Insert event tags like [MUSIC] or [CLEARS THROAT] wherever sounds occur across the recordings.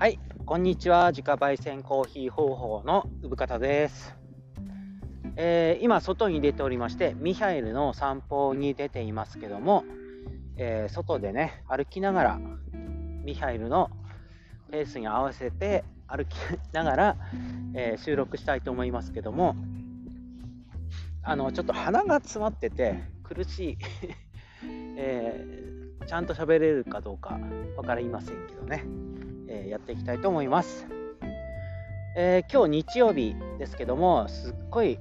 はい、こんにちは。自家焙煎コーヒー方法の産方です。えー今、外に出ておりまして、ミハエルの散歩に出ていますけども、えー外でね、歩きながら、ミハエルのペースに合わせて歩きながら、えー収録したいと思いますけども、あの、ちょっと鼻が詰まってて苦しい、[LAUGHS] えーちゃんと喋れるかどうか分かりませんけどね。えやっていきたいと思います。えー今日日曜日ですけども、すっごい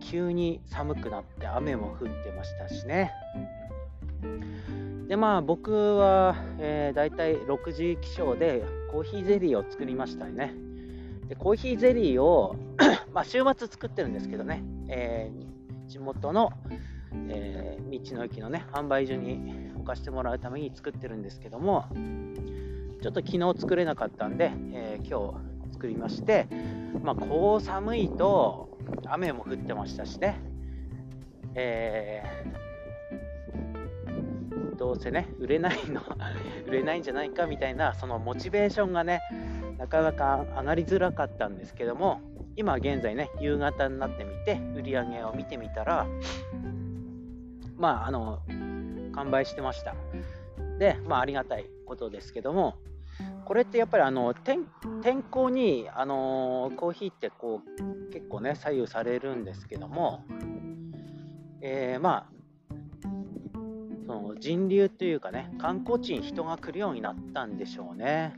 急に寒くなって雨も降ってましたしね。でまあ僕は、えー、だいたい6時起床でコーヒーゼリーを作りましたね。でコーヒーゼリーを [COUGHS] まあ週末作ってるんですけどね、えー地元の、え道の駅のね販売所に置かしてもらうために作ってるんですけども、ちょっと昨日作れなかったんで、えー今日作りまして、まあ、こう寒いと雨も降ってましたしね、えーどうせね、売れないの、[LAUGHS] 売れないんじゃないかみたいな、そのモチベーションがね、なかなか上がりづらかったんですけども、今現在ね、夕方になってみて、売り上げを見てみたら、まあ、あの、完売してました。で、まあ、ありがたいことですけども、これってやっぱりあの天天候にあのコーヒーってこう結構ね左右されるんですけども、えーまあその人流というかね観光地に人が来るようになったんでしょうね。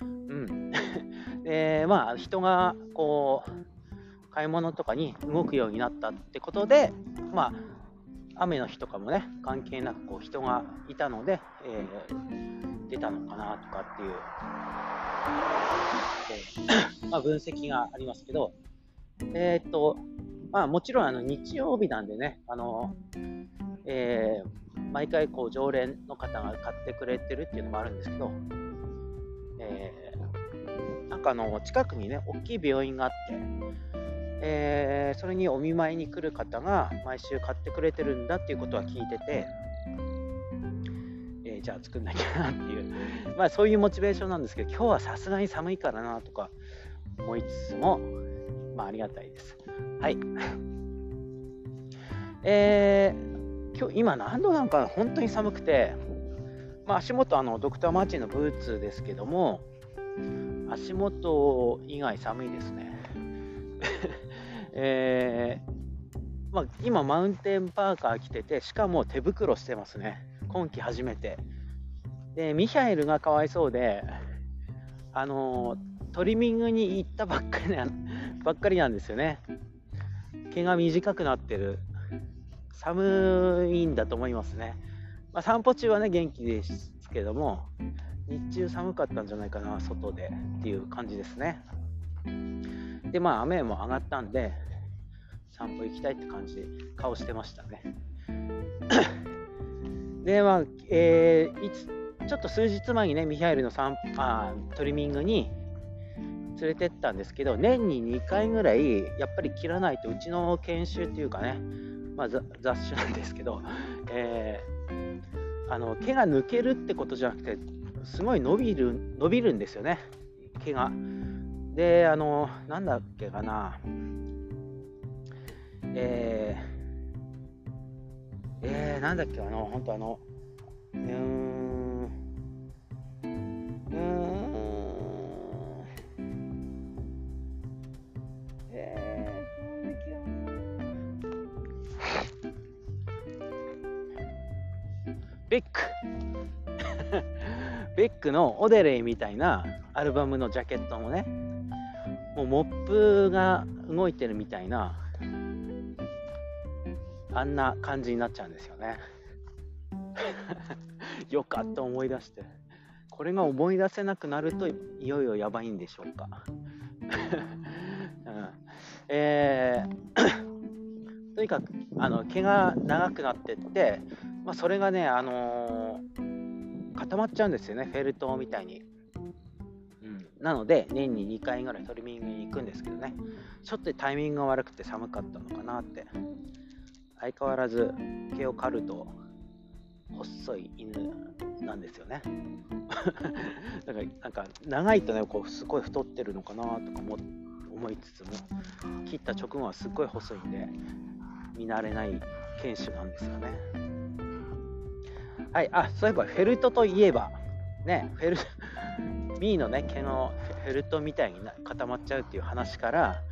うん、[LAUGHS] でまあ人がこう買い物とかに動くようになったってことでまあ雨の日とかもね関係なくこう人がいたので、えー出たのかなとかっていう、えー [COUGHS] まあ、分析がありますけど、えーっとまあ、もちろんあの日曜日なんでね、あのえ毎回こう常連の方が買ってくれてるっていうのもあるんですけど、えなんかあの近くにね、大きい病院があって、えーそれにお見舞いに来る方が毎週買ってくれてるんだっていうことは聞いてて、えーじゃあ作んなきゃなっていう、[LAUGHS] まあそういうモチベーションなんですけど、今日はさすがに寒いからなとか思いつつも、まあありがたいです。はい。[LAUGHS] えー今日今何度なんか本当に寒くて、まあ足元あのドクターマーチンのブーツですけども、足元以外寒いですね。えーまあ、今マウンテンパーカー着ててしかも手袋してますね。今季初めて。でミヒャエルがかわいそうであのートリミングに行ったばっかりな [LAUGHS] ばっかりなんですよね。毛が短くなってる。寒いんだと思いますね、まあ、散歩中はね元気ですけども日中寒かったんじゃないかな外でっていう感じですね。でまあ雨も上がったんで散歩行きたいって感じで顔してましたね。[COUGHS] でまあえーいつちょっと数日前にねミハエルの散あトリミングに連れてったんですけど年に2回ぐらいやっぱり切らないとうちの研修っていうかね、まあ、雑種なんですけど、[LAUGHS] えーあの毛が抜けるってことじゃなくてすごい伸びる伸びるんですよね。毛が。であのなんだっけかな。えー、えー、なんだっけあの本当あのうーんうん。えー、ベック。ベックのオデレイみたいなアルバムのジャケットもねモップが動いてるみたいなあんな感じになっちゃうんですよね。[LAUGHS] よかった思い出して。これが思い出せなくなるといよいよやばいんでしょうか、[LAUGHS] うん。えー [COUGHS] とにかくあの毛が長くなってって、まあ、それがね、あのー固まっちゃうんですよねフェルトみたいに、なので年に2回ぐらいトリミングに行くんですけどねちょっとタイミングが悪くて寒かったのかなって相変わらず毛を刈ると細い犬なんですよね。[LAUGHS] だからなんか長いとねこうすごい太ってるのかなとかも思いつつも切った直後はすっごい細いんで見慣れない犬種なんですよね。はい、あそういえばフェルトといえばねフェル B のね毛のフェルトみたいに固まっちゃうっていう話から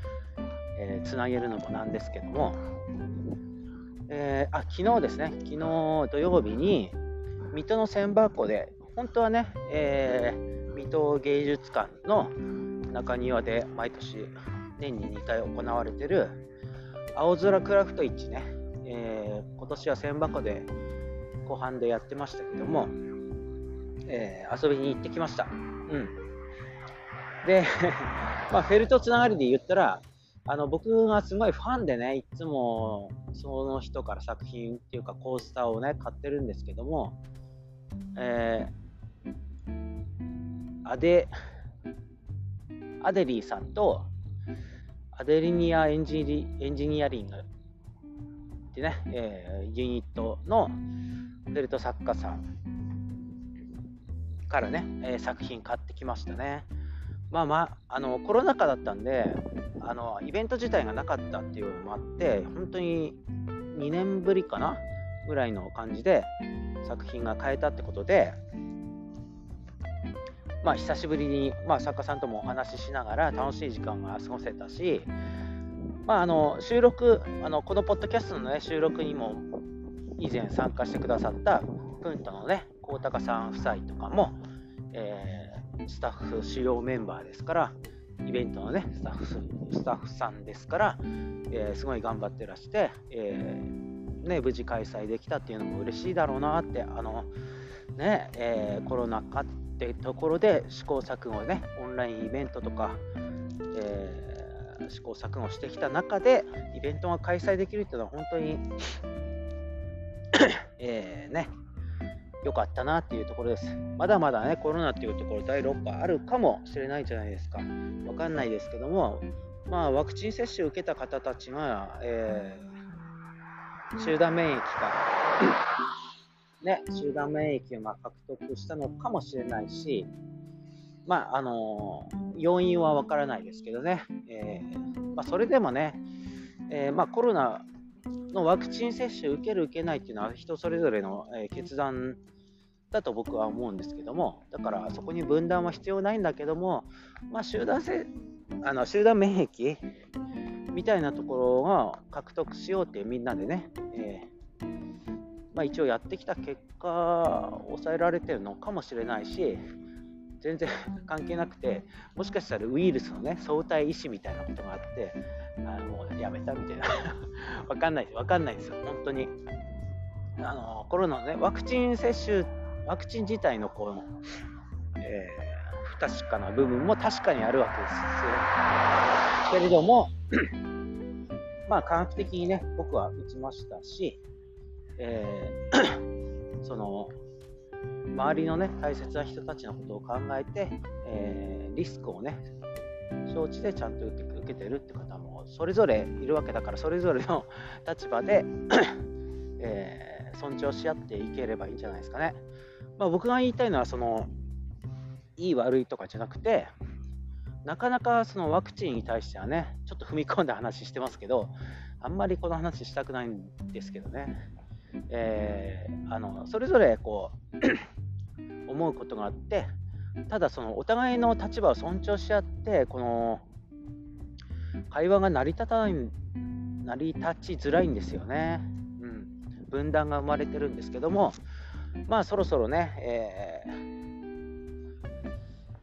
えー、げるのもなんですけども、えー、あ昨日ですね、昨日土曜日に水戸の千葉湖で、本当はね、えー、水戸芸術館の中庭で毎年年に2回行われてる青空クラフト市ね、えー、今年は千葉湖で後半でやってましたけども、えー、遊びに行ってきました。うん、で、[LAUGHS] まあ、フェルトつながりで言ったら、あの僕がすごいファンでね、いつもその人から作品っていうかコースターをね、買ってるんですけども、えー、アデ、アデリーさんとアデリニアエンジニエンジニアリングってね、えー、ユニットのフェルト作家さんからね、えー、作品買ってきましたね。まあまあ、あのコロナ禍だったんで、あのイベント自体がなかったっていうのもあって本当に2年ぶりかなぐらいの感じで作品が変えたってことでまあ久しぶりに、まあ、作家さんともお話ししながら楽しい時間が過ごせたし、まあ、あの収録あのこのポッドキャストの、ね、収録にも以前参加してくださったプントのね高高さん夫妻とかも、えー、スタッフ主要メンバーですからイベントのね、スタッフスタッフさんですから、えー、すごい頑張ってらして、えー、ね、無事開催できたっていうのも嬉しいだろうなって、あの、ね、え、コロナ禍ってところで試行錯誤ね、オンラインイベントとか、え試行錯誤してきた中で、イベントが開催できるっていうのは本当にえね、良かったなっていうところです。まだまだね、コロナっていうところ、第6波あるかもしれないじゃないですか。わかんないですけども、まあ、ワクチン接種を受けた方たちが、えー、集団免疫か、[COUGHS] ね、集団免疫をま獲得したのかもしれないし、まあ、あのー、要因はわからないですけどね、えー、まあ、それでもね、えまあ、コロナのワクチン接種受ける受けないっていうのは人それぞれの、え決断だと僕は思うんですけどもだからそこに分断は必要ないんだけども、まあ、集団せあの集団免疫みたいなところが獲得しようってみんなでね、えー、まあ、一応やってきた結果抑えられてるのかもしれないし全然関係なくてもしかしたらウイルスのね相対意思みたいなことがあってあもうやめたみたいな。[LAUGHS] わかんないわかんないですよ。本当に。あのコロナのねワクチン接種ワクチン自体のこの、えー、不確かな部分も確かにあるわけですけれども [CLEARS THROAT] まあ科学的にね僕は打ちましたし、えー、[CLEARS THROAT] その周りのね大切な人たちのことを考えて、えー、リスクをね承知でちゃんと受け受けてるって方もそれぞれいるわけだからそれぞれの立場で [COUGHS] えー、尊重し合っていければいいんじゃないですかね。まあ、僕が言いたいのはそのいい悪いとかじゃなくてなかなかそのワクチンに対してはねちょっと踏み込んだ話してますけどあんまりこの話したくないんですけどね、えー、あのそれぞれこう [CLEARS THROAT] 思うことがあってただそのお互いの立場を尊重し合ってこの会話が成り立たない成り立ちづらいんですよね、うん、分断が生まれてるんですけどもまあそろそろね、え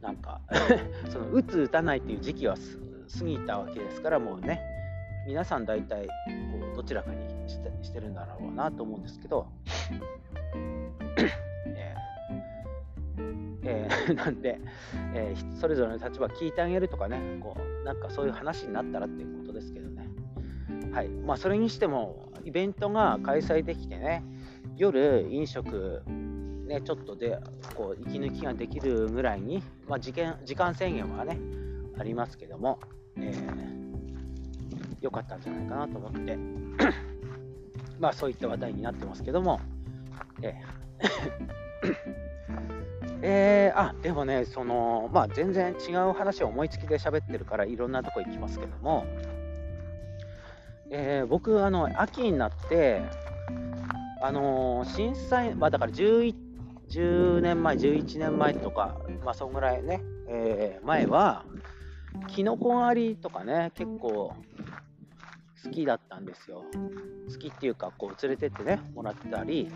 ー、なんか [LAUGHS] その打つ打たないっていう時期は過ぎたわけですからもうね皆さん大体こうどちらかにしてるんだろうなと思うんですけどえー、[LAUGHS] なんで、えー、それぞれの立場聞いてあげるとかね、こうなんかそういう話になったらっていうことですけどね。はい。まあ、それにしても、イベントが開催できてね、夜、飲食、ね、ちょっとでこう息抜きができるぐらいに、まあ、時間時間制限はね、ありますけども、えー、よかったんじゃないかなと思って、まあそういった話題になってますけども、えー [LAUGHS] えー、あでもね、そのまあ、全然違う話を思いつきで喋ってるからいろんなとこ行きますけども、えー、僕あの、秋になって、あのー、震災、まあ、だから 11, 10年前、11年前とか、まあ、そんぐらいね、えー、前は、キノコ狩りとかね、結構好きだったんですよ。好きっていうか、こう連れてってね、もらったり、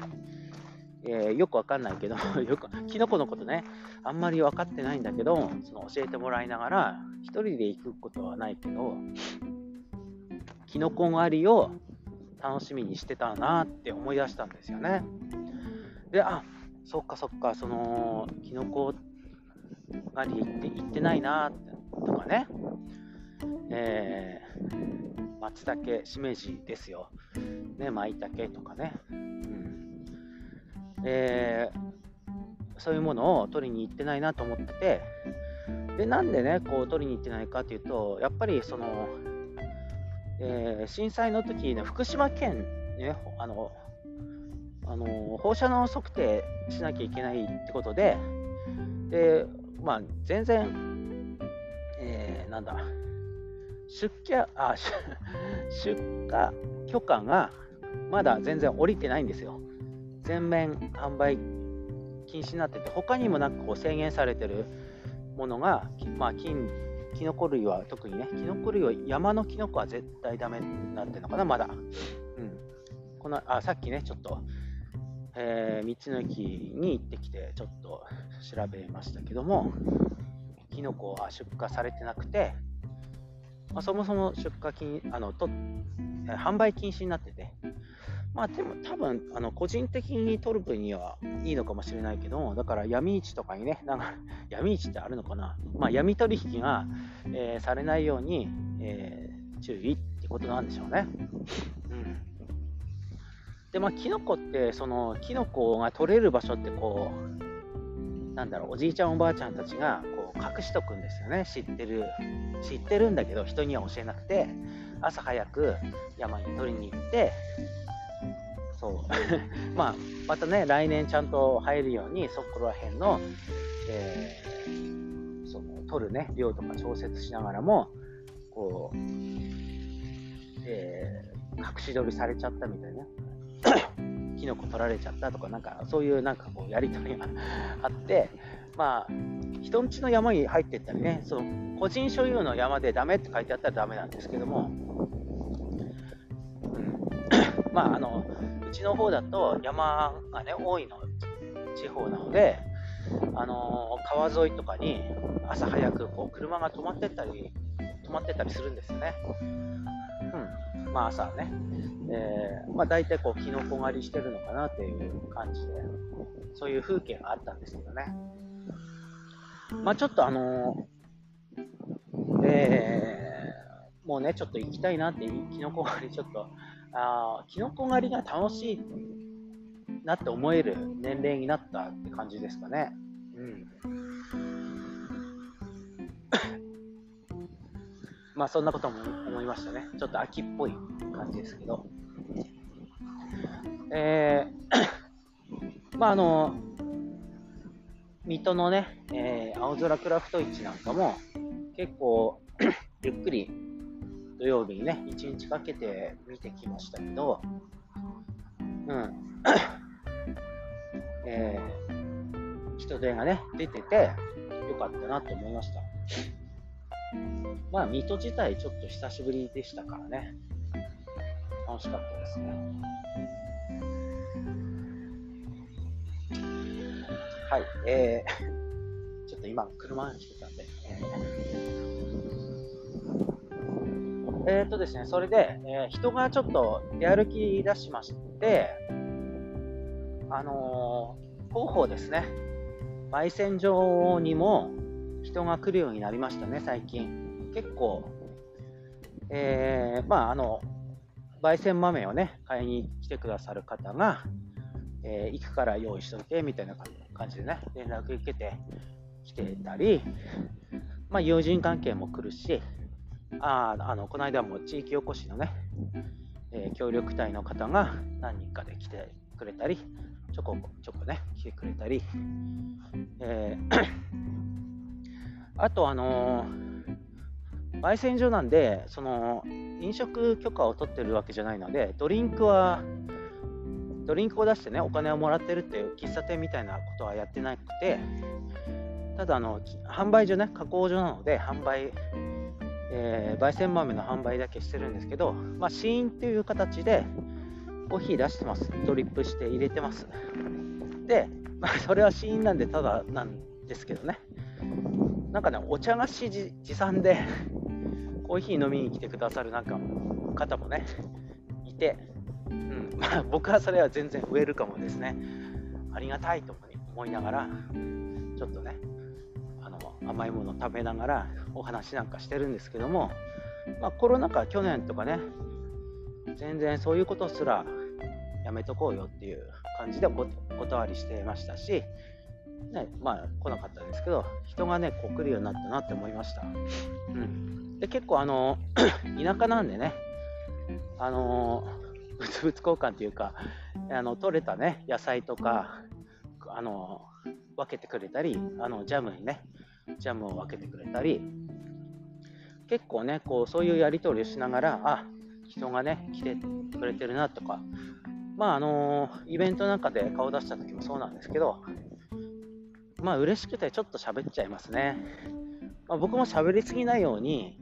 えー、よくわかんないけど、[LAUGHS] よく、キノコのことね、あんまり分かってないんだけど、その教えてもらいながら、1人で行くことはないけど、キノコ狩りを楽しみにしてたなって思い出したんですよね。で、あそっかそっか、その、キノコ狩り行って行ってないなとかね、えー、松茸、しめじですよ。ね、舞茸とかね。うんえー、そういうものを取りに行ってないなと思ってて、で、なんでね、こう取りに行ってないかというと、やっぱりその、えー、震災の時ね、福島県、ね、あの、あの放射能測定しなきゃいけないってことで、で、まあ、全然、えー、なんだ、出荷、あ、出荷許可がまだ全然降りてないんですよ。全面販売禁止になってて、他にもなんかこう制限されてるものが、まあ、金、キノコ類は特にね、キノコ類は山のキノコは絶対ダメになってるのかな、まだ。うん。このあさっきね、ちょっと、えー、道の駅に行ってきて、ちょっと調べましたけども、キノコは出荷されてなくて、まあ、そもそも出荷禁あのと、販売禁止になってて、まあでも多分あの個人的に取る分にはいいのかもしれないけど、だから闇市とかにね、なんか [LAUGHS] 闇市ってあるのかな、まあ、闇取引が、えー、されないように、えー、注意ってことなんでしょうね。うん。で、まあ、キノコって、その、キノコが取れる場所ってこう、なんだろう、おじいちゃんおばあちゃんたちが隠しとくんですよね、知ってる。知ってるんだけど、人には教えなくて、朝早く山に取りに行って、そう [LAUGHS] まあ、またね、来年ちゃんと入るように、そこら辺の、えー、その取るね、量とか調節しながらも、こう、えー、隠し撮りされちゃったみたいな、キノコ取られちゃったとか、なんかそういうなんかこうやり取りが [LAUGHS] あって、まあ、人んちの山に入っていったりね、その個人所有の山でダメって書いてあったらダメなんですけども、うん、[COUGHS] まあ、あの、うちの方だと山がね、多いの地方なので、あの川沿いとかに朝早くこう車が止まってったり、止まってたりするんですよね。うん。まあ朝ね。えー、まあ大体こう、キノコ狩りしてるのかなっていう感じで、そういう風景があったんですけどね。まあちょっとあのー、えー、もうね、ちょっと行きたいなって、キノコ狩りちょっと、あキノコ狩りが楽しいなって思える年齢になったって感じですかね。うん。まあそんなことも思いましたね。ちょっと秋っぽい感じですけど。えー、[COUGHS] まああの、水戸のね、えー、青空クラフト市なんかも結構 [COUGHS] ゆっくり土曜日にね、1日かけて見てきましたけど、うん。[COUGHS] えー、人手がね、出ててよかったなと思いました。まあ、水戸自体ちょっと久しぶりでしたからね、楽しかったですね。はい、えー、[LAUGHS] ちょっと今、車に来てたんで、えー、えー、とですね、それで、えー、人がちょっと出歩き出しまして、あのー、広報ですね、焙煎場にも人が来るようになりましたね、最近。結構、えー、まあ、あの、焙煎豆をね、買いに来てくださる方が、えー、行くから用意しといてみたいな感じでね、連絡受けてきてたり、まあ、友人関係も来るし、ああのこの間も地域おこしのね、えー、協力隊の方が何人かで来てくれたり、ちょこちょこね、来てくれたり、えー [COUGHS] あと、あのー、焙煎所なんで、その飲食許可を取ってるわけじゃないので、ドリンクは、ドリンクを出してね、お金をもらってるっていう喫茶店みたいなことはやってなくて、ただあの、販売所ね、加工所なので、販売、えー、焙煎豆の販売だけしてるんですけど、まあ、試飲っていう形でコーヒー出してます。ドリップして入れてます。で、まあ、それは試飲なんでただなんですけどね。なんかね、お茶菓子持参でコーヒー飲みに来てくださるなんか方もね、いて、うんまあ、僕はそれは全然ウェルカムですね。ありがたいと思いながら、ちょっとね、あの甘いもの食べながらお話なんかしてるんですけども、まあ、コロナ禍、去年とかね、全然そういうことすらやめとこうよっていう感じでお断りしてましたし、ね、まあ来なかったですけど、人がね、こう来るようになったなって思いました。うん、で結構あの、[COUGHS] 田舎なんでね、あの、物々交換っていうか、あの取れたね、野菜とか、あの、分けてくれたり、あのジャムにね、ジャムを分けてくれたり、結構ね、こうそういうやり取りをしながら、あ人がね、来てくれてるなとか、まああのイベントなんかで顔出した時もそうなんですけど、まあ嬉しくてちょっと喋っちゃいますね。まあ、僕も喋りすぎないように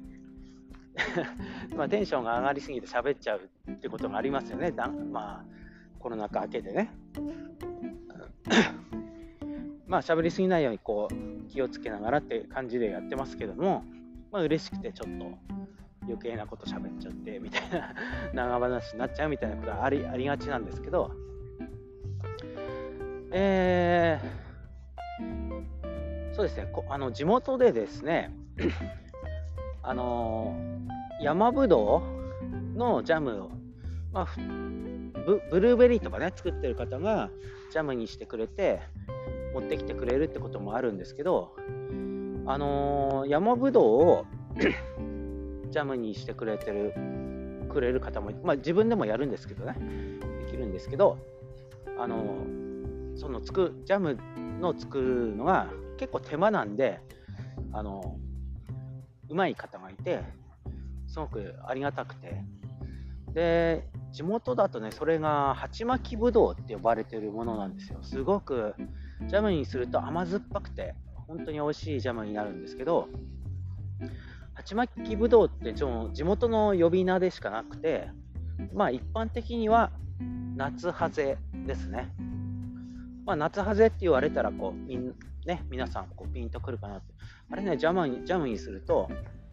[LAUGHS] まテンションが上がりすぎて喋っちゃうってことがありますよね。だまあコロナ禍明けてね。[COUGHS] まあ喋りすぎないようにこう気をつけながらって感じでやってますけども、まあ嬉しくてちょっと余計なこと喋っちゃってみたいな [LAUGHS] 長話になっちゃうみたいなことはありありがちなんですけど、えーそうですね、あの地元でですね、[COUGHS] あの山ぶどうのジャムを、まあ、ブブルーベリーとかね、作ってる方がジャムにしてくれて、持ってきてくれるってこともあるんですけど、あの山ぶどうを [COUGHS] ジャムにしてくれてるくれる方も、まあ、自分でもやるんですけどね、できるんですけど、あのそのつくジャムの作るのが結構手間なんで、あの、うまい方がいて、すごくありがたくて。で、地元だとね、それが鉢巻きぶどうって呼ばれてるものなんですよ。すごくジャムにすると甘酸っぱくて、本当に美味しいジャムになるんですけど、鉢巻きぶどうって地元の呼び名でしかなくて、まあ一般的には夏ハゼですね。まあ、夏ハゼって言われたらこうみん、ね、皆さんこうピンとくるかなって。あれね、ジャムにジャムにすると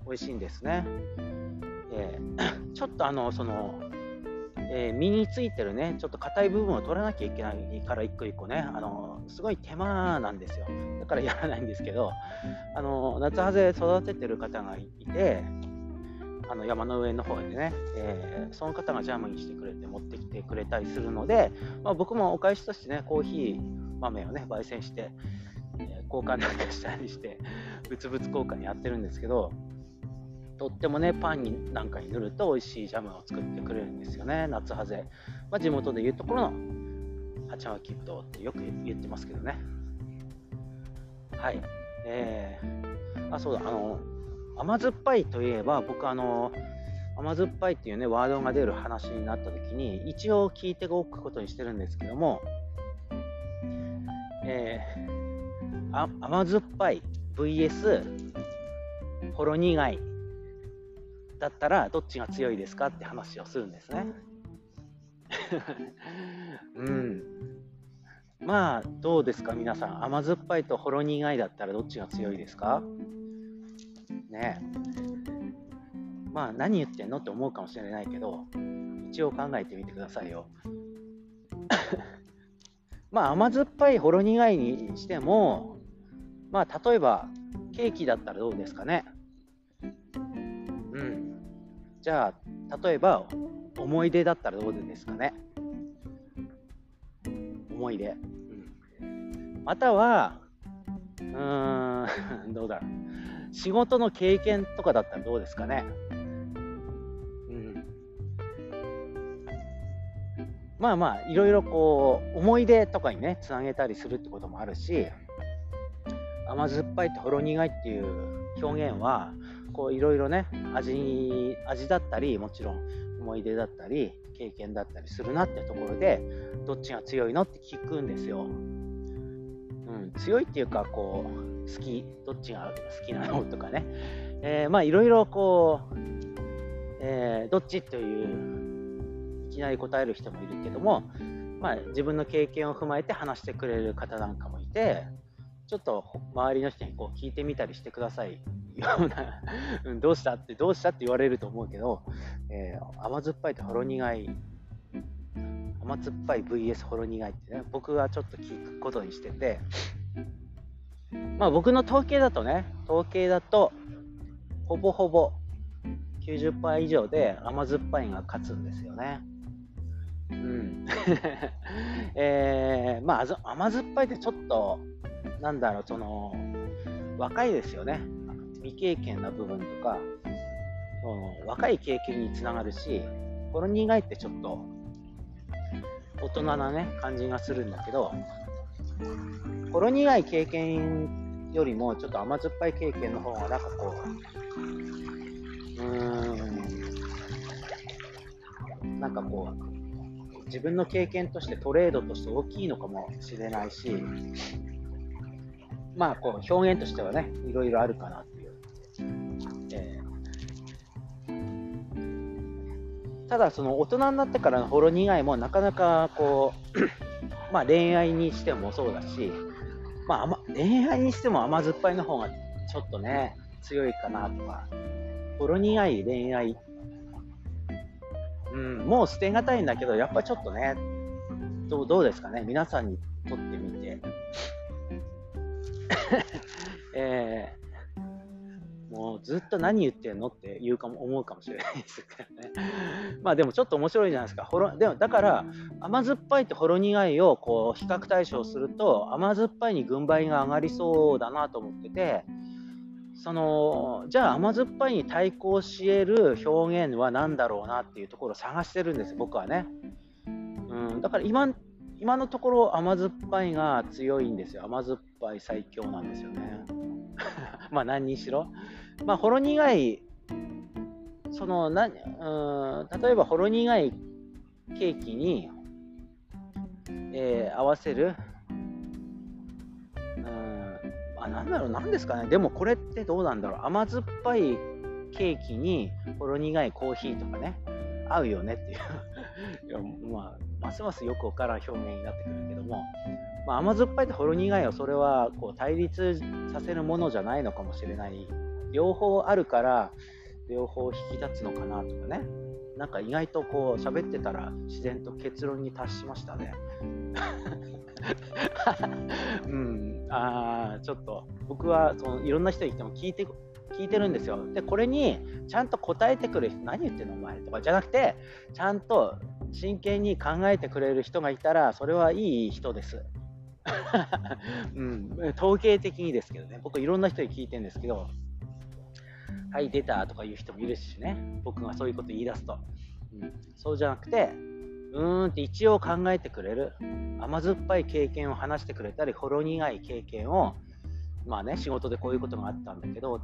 美味しいんですね。えー、[COUGHS] ちょっとあの、その、えー、身についてるね、ちょっと硬い部分を取らなきゃいけないから、一個一個ね、あのすごい手間なんですよ。だからやらないんですけど、あの夏ハゼ育ててる方がいて、あの山の上の方でね、えー、その方がジャムにしてくれて持ってきてくれたりするので、まあ、僕もお返しとしてね、コーヒー豆をね、焙煎して、え、交換なんかしたりして、[LAUGHS] 物々交換やってるんですけど、とってもね、パンになんかに塗ると美味しいジャムを作ってくれるんですよね、夏ハゼ。まあ、地元でいうところの八巻きぶどうってよく言ってますけどね。はい。えー、あ、そうだ、あの、甘酸っぱいといえば、僕、あの、甘酸っぱいっていうね、ワードが出る話になった時に、一応聞いておくことにしてるんですけども、えー、あ甘酸っぱい VS ほろ苦いだったらどっちが強いですかって話をするんですね。[LAUGHS] うん。まあ、どうですか、皆さん。甘酸っぱいとほろ苦いだったらどっちが強いですか？ねまあ何言ってんの？って思うかもしれないけど一応考えてみてくださいよ [LAUGHS] まあ甘酸っぱいほろ苦いにしてもまあ例えばケーキだったらどうですかね？うん。じゃあ例えば思い出だったらどうですかね？思い出、うん、またはうーん [LAUGHS] どうだろう。仕事の経験とかだったらどうですかね？うん。まあまあいろいろこう思い出とかにねつなげたりするってこともあるし。甘酸っぱいってほろ苦いっていう表現はこういろいろね味味だったりもちろん思い出だったり経験だったりするなってところでどっちが強いのって聞くんですよ。うん、強いっていうかこう好きどっちが好きなのとかね、えー、まあいろいろこう、えー、どっちといういきなり答える人もいるけども、まあ、自分の経験を踏まえて話してくれる方なんかもいてちょっと周りの人にこう聞いてみたりしてくださいような [LAUGHS] どうしたってどうしたって言われると思うけど、えー、甘酸っぱいとほろ苦い甘酸っぱい VS ほろ苦いってね僕はちょっと聞くことにしててまあ僕の統計だとね統計だとほぼほぼ90%以上で甘酸っぱいが勝つんですよね。うん。[LAUGHS] えー、まあ甘酸っぱいってちょっとなんだろう、その、若いですよね。未経験な部分とか、その若い経験につながるし、ほろ苦いってちょっと大人なね、感じがするんだけど、ほろ苦い経験よりもちょっと甘酸っぱい経験の方がなんかこう、うーん、なんかこう、自分の経験としてトレードとして大きいのかもしれないし、まあ、こう表現としてはね、いろいろあるかなっていう。えー、ただ、その大人になってからのほろ苦いもなかなかこう、[CLEARS THROAT] まあ恋愛にしてもそうだし、まあ、恋愛にしても甘酸っぱいの方がちょっとね、強いかなとか、ほろ苦い恋愛、うん、もう捨てがたいんだけど、やっぱちょっとね、どうどうですかね、皆さんにとってみて、[LAUGHS] えー、もうずっと何言ってんのって言うかも思うかもしれないですけどね。まあでもちょっと面白いじゃないですか。ほろでもだから甘酸っぱいとほろ苦いをこう比較対象すると甘酸っぱいに軍配が上がりそうだなと思ってて。そのじゃあ甘酸っぱいに対抗し得る表現は何だろうなっていうところを探してるんです僕はね、うん、だから今今のところ甘酸っぱいが強いんですよ。甘酸っぱい最強なんですよね。[LAUGHS] まあ何にしろ。まあほろ苦いそのなうん例えばほろ苦いケーキに、えー、合わせる。うんあなんだろう何ですかね。でもこれってどうなんだろう。甘酸っぱいケーキにほろ苦いコーヒーとかね合うよねっていう。[LAUGHS] いやまあますますよくわからん表現になってくるけども、まあ、甘酸っぱいとほろ苦いはそれはこう対立させるものじゃないのかもしれない。両方あるから両方引き立つのかなとかね。なんか意外とこう喋ってたら自然と結論に達しましたね。[LAUGHS] うん。あちょっと僕はそのいろんな人に言っても聞いて聞いてるんですよ。でこれにちゃんと答えてくる人何言ってんのお前とかじゃなくてちゃんと真剣に考えてくれる人がいたら、それはいい人です。[LAUGHS] うん、統計的にですけどね、僕いろんな人に聞いてるんですけど、はい、出たとか言う人もいるしね、僕がそういうこと言い出すと。うん、そうじゃなくて、うーんって一応考えてくれる、甘酸っぱい経験を話してくれたり、ほろ苦い経験を、まあね、仕事でこういうことがあったんだけど、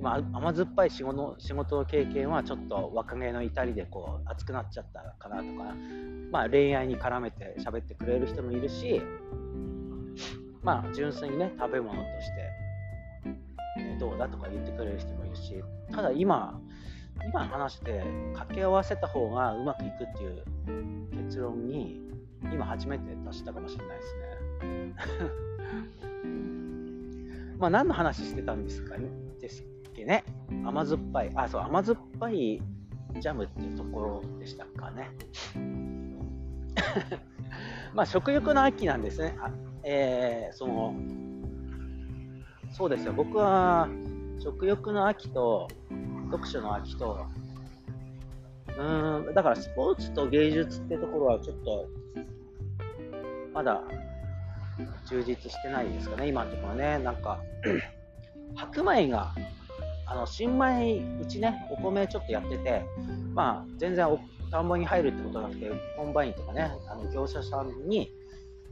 まあ、甘酸っぱい仕事仕事の経験はちょっと若気の至りでこう熱くなっちゃったかなとか、まあ、恋愛に絡めて喋ってくれる人もいるし、まあ、純粋にね食べ物として、どうだとか言ってくれる人もいるしただ今今話して掛け合わせた方がうまくいくっていう結論に今初めて達したかもしれないですね。[LAUGHS] まあ何の話してたんですかね？ですっけね、甘酸っぱい、あ、そう、甘酸っぱいジャムっていうところでしたかね。[LAUGHS] まあ、食欲の秋なんですね。あえー、その、そうですよ、僕は食欲の秋と読書の秋と、うん、だからスポーツと芸術ってところはちょっと、まだ充実してないですかね、今のところね。なんか、[CLEARS THROAT] 白米があの新米うちねお米ちょっとやっててまあ全然田んぼに入るってことなくて、コンバインとかね、あの業者さんに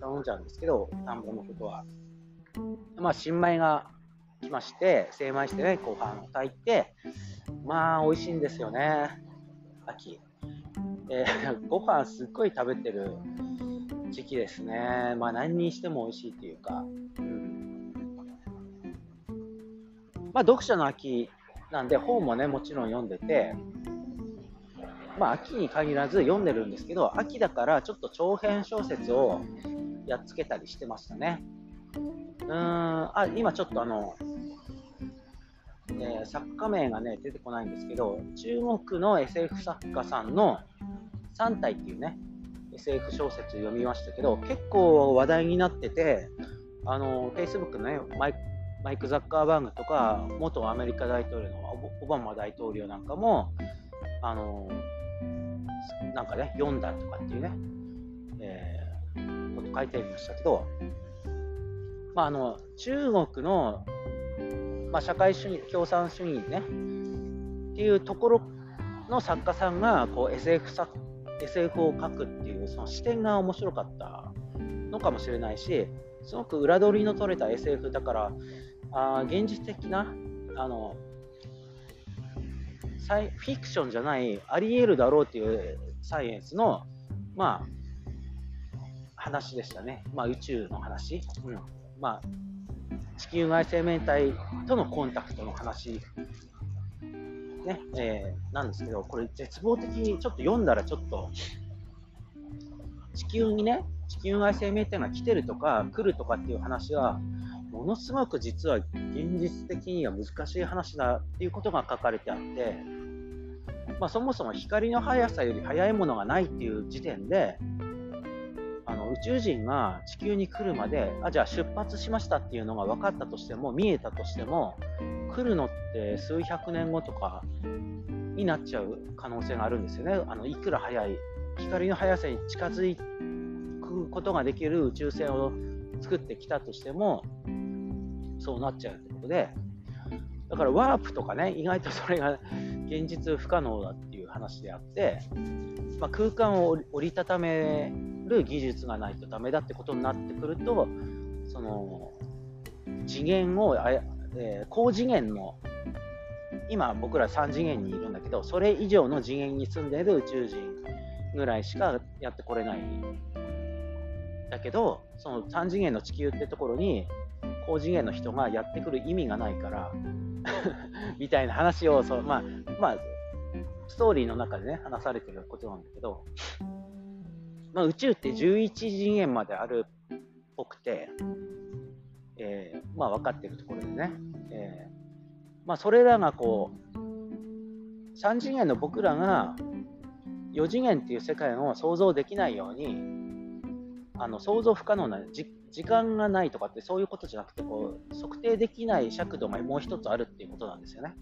頼んじゃうんですけど、田んぼのことは。まあ、新米が来まして、精米してね、ご飯を炊いて、まあ、美味しいんですよね、秋。えー、[LAUGHS] ご飯すっごい食べてる時期ですね。まあ、何にしても美味しいっていうか。うん、まあ、読書の秋なんで、本もね、もちろん読んでて、まあ、秋に限らず読んでるんですけど、秋だからちょっと長編小説をやっつけたりしてましたね。うーん、あ、今ちょっとあの、えー、作家名がね、出てこないんですけど、中国の SF 作家さんの3体っていうね、SF 小説読みましたけど、結構話題になってて、あの、Facebook のね、マイマイク・ザッカーバーグとか、元アメリカ大統領のオバマ大統領なんかも、あの、なんかね、読んだとかっていうね、えー、こと書いてありましたけど、まあ、あの中国の、まあ、社会主義、共産主義ね、っていうところの作家さんがこう SF, 作 SF を書くっていうその視点が面白かったのかもしれないし、すごく裏取りの取れた SF だから、あ現実的なあのサイフィクションじゃないあり得るだろうっていうサイエンスの、まあ、話でしたね。まあ、宇宙の話。うんまあ、地球外生命体とのコンタクトの話、ねえー、なんですけど、これ絶望的にちょっと読んだらちょっと、地球にね、地球外生命体が来てるとか来るとかっていう話は、ものすごく実は現実的には難しい話だっていうことが書かれてあって、まあ、そもそも光の速さより速いものがないっていう時点で、宇宙人が地球に来るまであじゃあ出発しましたっていうのが分かったとしても見えたとしても来るのって数百年後とかになっちゃう可能性があるんですよね。あのいくら速い光の速さに近づくことができる宇宙船を作ってきたとしてもそうなっちゃうってことで。だからワープとかね意外とそれが現実不可能だっていう話であって、まあ、空間を折りたためる技術がないとダメだってことになってくるとその次元をあ、えー、高次元の今僕ら3次元にいるんだけどそれ以上の次元に住んでいる宇宙人ぐらいしかやってこれないだけどその3次元の地球ってところに高次元の人がやってくる意味がないから [LAUGHS] みたいな話をそう、まあまあ、ストーリーの中でね話されてることなんだけど。まあ、宇宙って11次元まであるっぽくて、えー、まあ、分かってるところでね、えー、まあ、それらがこう3次元の僕らが4次元っていう世界を想像できないようにあの想像不可能な時間がないとかってそういうことじゃなくてこう測定できない尺度がもう一つあるっていうことなんですよね。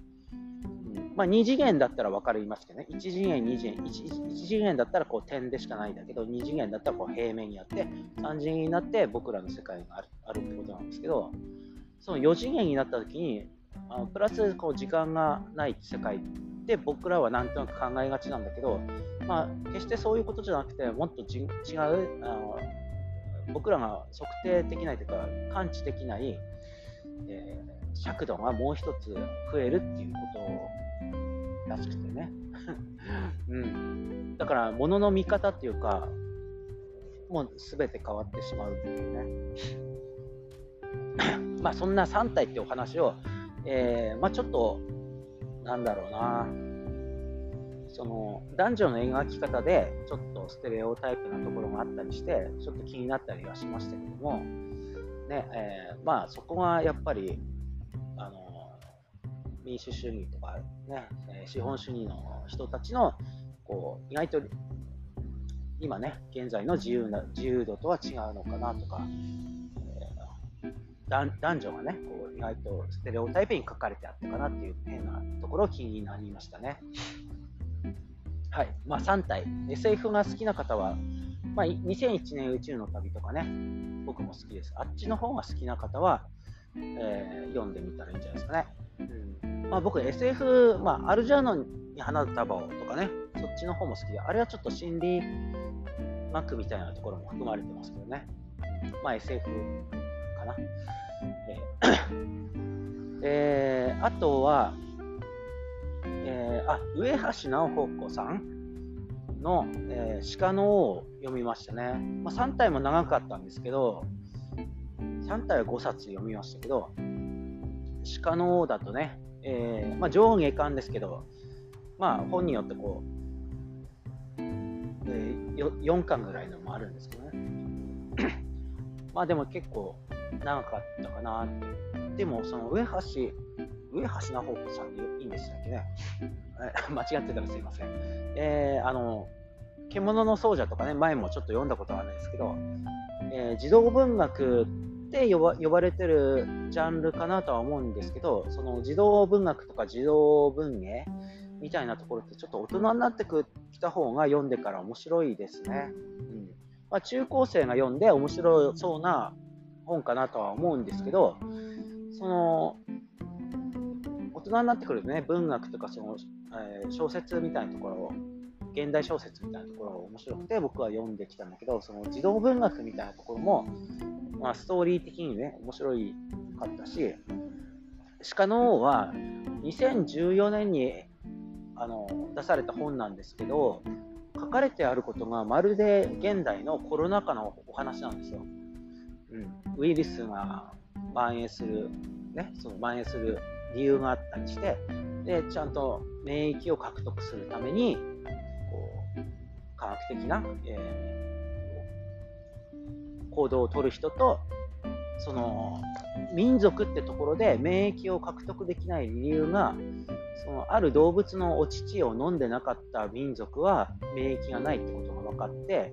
まあ、2次元だったら分かりますけどね、1次元、2次元、1, 1次元だったらこう点でしかないんだけど、2次元だったらこう平面にあって、3次元になって僕らの世界があるあるってことなんですけど、その4次元になった時に、あのプラスこう時間がない世界って僕らはなんとなく考えがちなんだけど、まあ、決してそういうことじゃなくて、もっと違うあの、僕らが測定できないというか、感知できない、えー、尺度がもう一つ増えるっていうことをらしくてね。うん、だから、物の見方っていうか、もう全て変わってしまうっていうね。[COUGHS] まあ、そんな3体ってお話を、えー、まあ、ちょっと、なんだろうな、その男女の描き方でちょっとステレオタイプなところがあったりしてちょっと気になったりはしましたけども、ねえー、まあそこがやっぱり民主主義とかね、資本主義の人たちのこう意外と今ね、現在の自由な自由度とは違うのかなとか、えー、男女がね、こう意外とステレオタイプに書かれてあったかなっていう変なところ気になりましたね。はい。まあ、3体。SF が好きな方は、まあ、2001年宇宙の旅とかね、僕も好きです。あっちの方が好きな方は、えー、読んでみたらいいんじゃないですかね。うんまあ、僕 SF、まあ、アルジャーノに花束をとかね、そっちの方も好きで、あれはちょっと心理学みたいなところも含まれてますけどね。まあ SF かな。[COUGHS] えー、あとは、えー、あ、上橋直子さんの、えー、鹿の王を読みましたね。まあ、3体も長かったんですけど、3体は5冊読みましたけど、鹿の王だとね、えー、まあ、上下巻ですけど、まあ、本によってこう、えー、4巻ぐらいのもあるんですけどね。[COUGHS] まあでも結構長かったかなって。でも、その上橋、上橋なほ子さんでいいんでしたっけね。[LAUGHS] 間違ってたらすいません。えー、あの、獣の奏者とかね、前もちょっと読んだことあるんですけど、えー、児童文学って呼ば呼ばれてるジャンルかなとは思うんですけど、その児童文学とか児童文芸みたいなところってちょっと大人になってきた方が読んでから面白いですね。うんまあ、中高生が読んで面白そうな本かなとは思うんですけど、その大人になってくるとね、文学とかその、えー、小説みたいなところを現代小説みたいなところが面白くて僕は読んできたんだけどその児童文学みたいなところも、まあ、ストーリー的にね面白いかったし鹿の王は2014年にあの出された本なんですけど書かれてあることがまるで現代のコロナ禍のお話なんですよ。うん、ウイルスが蔓延する、ね、その蔓延する理由があったりしてでちゃんと免疫を獲得するために科学的な、えー、行動をとる人とその民族ってところで免疫を獲得できない理由がそのある動物のお乳を飲んでなかった民族は免疫がないってことが分かって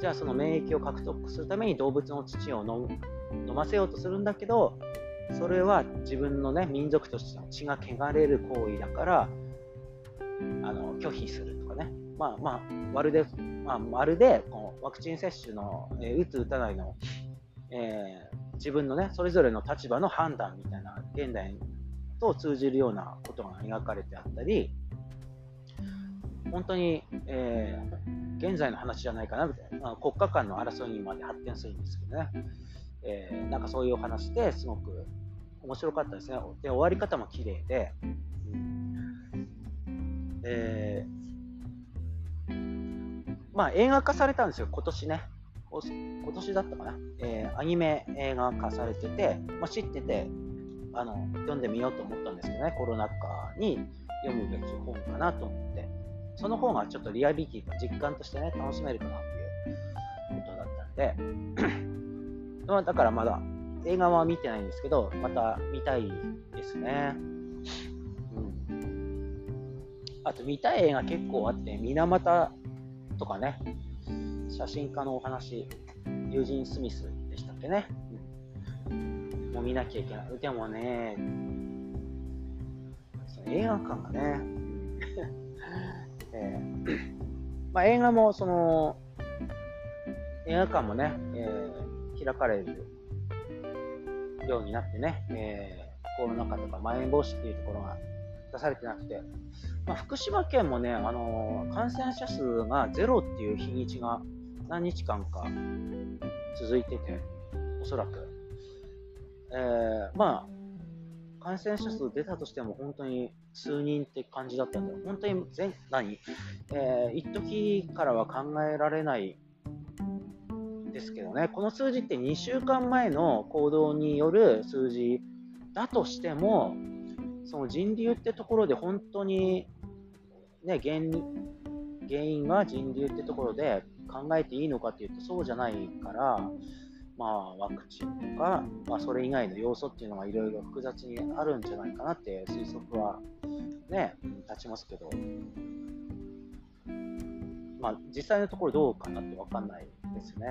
じゃあその免疫を獲得するために動物の乳を飲ませようとするんだけどそれは自分のね民族としての血が汚れる行為だからあの拒否するとかね。まあまあ、まるで、まあ、まるでこのワクチン接種の、えー、打つ、打たないの、えー、自分のね、それぞれの立場の判断みたいな、現代と通じるようなことが描かれてあったり、本当に、えー、現在の話じゃないかなみたいな、国家間の争いにまで発展するんですけどね、えー、なんかそういうお話ですごく面白かったですね。で、終わり方も綺麗で、えーまあ、映画化されたんですよ、今年ね。今年だったかな。えー、アニメ映画化されてて、まあ、知っててあの、読んでみようと思ったんですけどね、コロナ禍に読むべき本かなと思って、その方がちょっとリアリティと実感としてね、楽しめるかなっていうことだったんで、[CLEARS THROAT] まあ、だからまだ映画は見てないんですけど、また見たいですね。うん、あと見たい映画結構あって、水俣とかね、写真家のお話、ユージン・スミスでしたっけね。もう見なきゃいけない。でもね、その映画館がね、[LAUGHS] えー、まあ、映画もその、映画館もね、えー、開かれるようになってね、えー、コロナ禍とかまん延防止っていうところが出されてなくて、まあ、福島県もね、あのー、感染者数がゼロっていう日にちが何日間か続いてて、おそらく。えー、まあ、感染者数出たとしても本当に数人って感じだったんで、本当に全、何？えー、一時からは考えられないですけどね、この数字って2週間前の行動による数字だとしても、その人流ってところで本当に、ね、原原因が人流ってところで考えていいのかっていうとそうじゃないから、まあ、ワクチンとか、まあ、それ以外の要素っていうのがいろいろ複雑にあるんじゃないかなって推測はね、立ちますけど、まあ、実際のところどうかなって分かんないですね。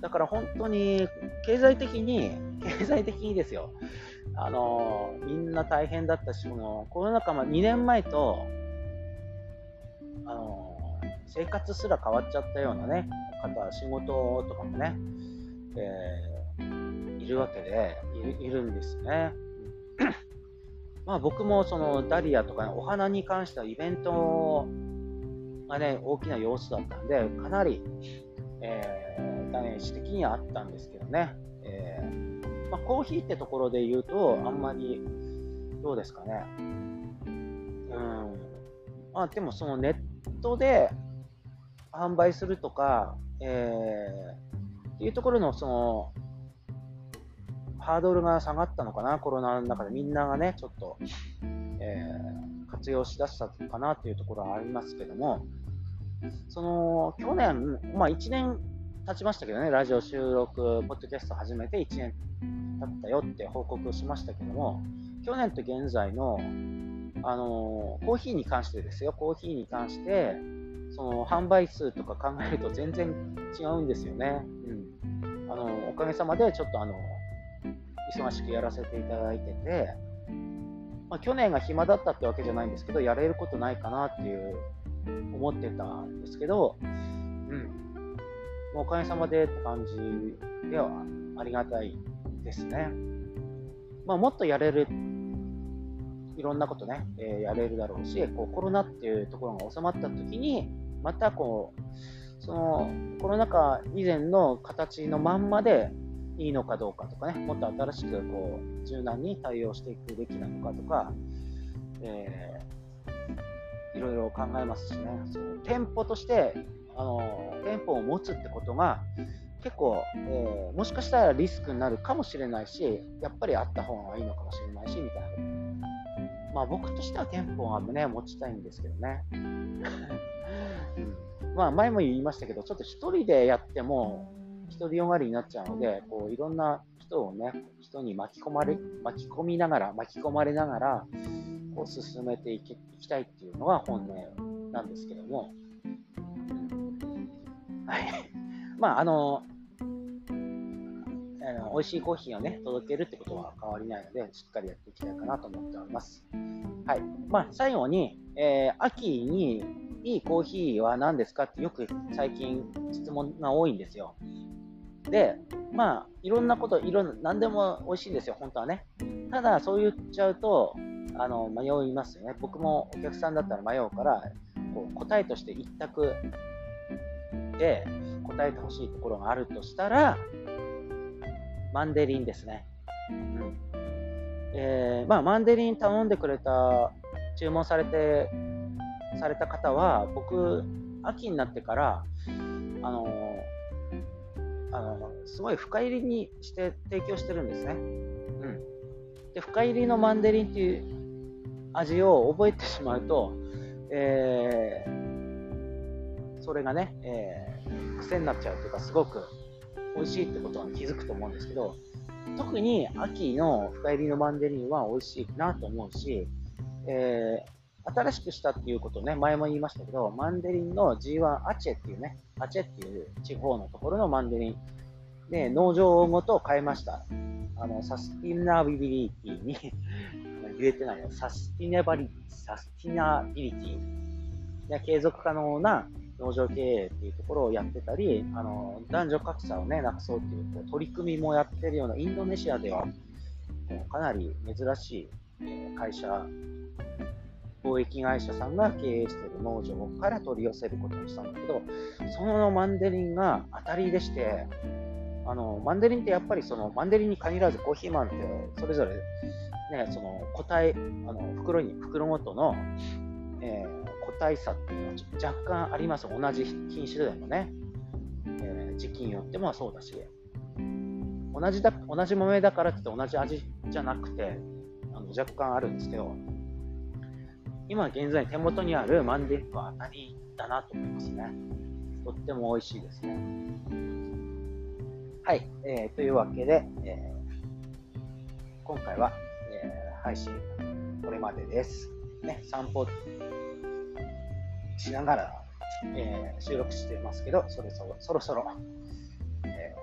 だから本当に経済的に、経済的にですよ、あのみんな大変だったし、このコロナ禍、2年前と、あの生活すら変わっちゃったようなね、方、仕事とかもね、えー、いるわけでいるんですね。[CLEARS THROAT] まあ僕もそのダリアとか、ね、お花に関してはイベントがね、大きな要素だったんで、かなり、えー、ダメージ的にはあったんですけどね。えー、まあ、コーヒーってところで言うと、あんまり、どうですかね。うん。まあ、でもそのネットで販売するとか、えー、っていうところのそのハードルが下がったのかな、コロナの中でみんながね、ちょっと、えー、活用しだしたかなっていうところはありますけども、その去年、まあ、1年経ちましたけどね、ラジオ収録、ポッドキャスト始めて1年経ったよって報告しましたけども、去年と現在の、あのー、コーヒーに関してですよ、コーヒーに関して、その販売数とか考えると全然違うんですよね。うん、あのおかげさまでちょっとあの忙しくやらせていただいてて、まあ、去年が暇だったってわけじゃないんですけど、やれることないかなっていう思ってたんですけど、うん、おかげさまでって感じではありがたいですね。まあ、もっとやれる、いろんなことね、えー、やれるだろうし、こうコロナっていうところが収まった時に、またこう、そのコロナ禍以前の形のまんまでいいのかどうかとかね、もっと新しくこう柔軟に対応していくべきなのかとか、えー、いろいろ考えますしね、その店舗としてあの店舗を持つってことが結構、えー、もしかしたらリスクになるかもしれないし、やっぱりあった方がいいのかもしれないし、みたいな。まあ僕としては店舗はね、持ちたいんですけどね。うん、まあ前も言いましたけど、ちょっと1人でやっても、独りよがりになっちゃうので、こういろんな人をね、人に巻き込まれ、巻き込みながら、巻き込まれながら、こう進めていきいきたいっていうのが本音なんですけども、はい。まあ、あの、あの美味しいコーヒーをね、届けるってことは変わりないので、しっかりやっていきたいかなと思っております。はい。まあ、最後に、えー、秋にいいコーヒーは何ですかってよく最近質問が多いんですよ。で、まあ、いろんなこと、いろんな、何でも美味しいんですよ、本当はね。ただ、そう言っちゃうと、あの迷いますよね。僕もお客さんだったら迷うから、こう答えとして一択で答えてほしいところがあるとしたら、マンデリンですね。うんえー、まあ、マンデリン頼んでくれた、注文されて、された方は、僕、秋になってから、あのあのすごい深入りにして提供してるんですね。うん、で深入りのマンデリンっていう味を覚えてしまうと、えー、それがね、えー、癖になっちゃうというかすごく美味しいってことは気づくと思うんですけど特に秋の深煎りのマンデリンは美味しいなと思うし、えー新しくしたっていうことね、前も言いましたけど、マンデリンの G1 アチェっていうね、アチェっていう地方のところのマンデリンで農場ごと変えました。あのサスティナビリティに言えてないよ。サスティナバリ、サスティナビリティ継続可能な農場経営っていうところをやってたり、あの男女格差をね、なくそうっていう取り組みもやってるようなインドネシアでは、かなり珍しい会社貿易会社さんが経営している農場から取り寄せることにしたんだけど、そのマンデリンが当たりでして、あのマンデリンってやっぱりそのマンデリンに限らずコーヒーマンってそれぞれ、ね、その個体あの袋に袋ごとの、えー、個体差っていうのは若干あります同じ品種でもね、えー、時期によってもそうだし同じだ同じ豆だからって同じ味じゃなくてあの若干あるんですけど今現在手元にあるマンデリンは当たりだなと思いますね。とっても美味しいですね。はい、えー、というわけで、えー、今回は、えー、配信これまでです。ね、散歩しながら、えー、収録してますけど、そろそろ、そろそろ、え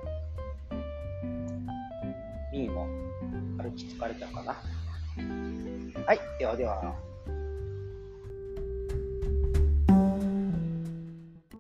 ー、ミーも歩き疲れたかな。はい、ではでは。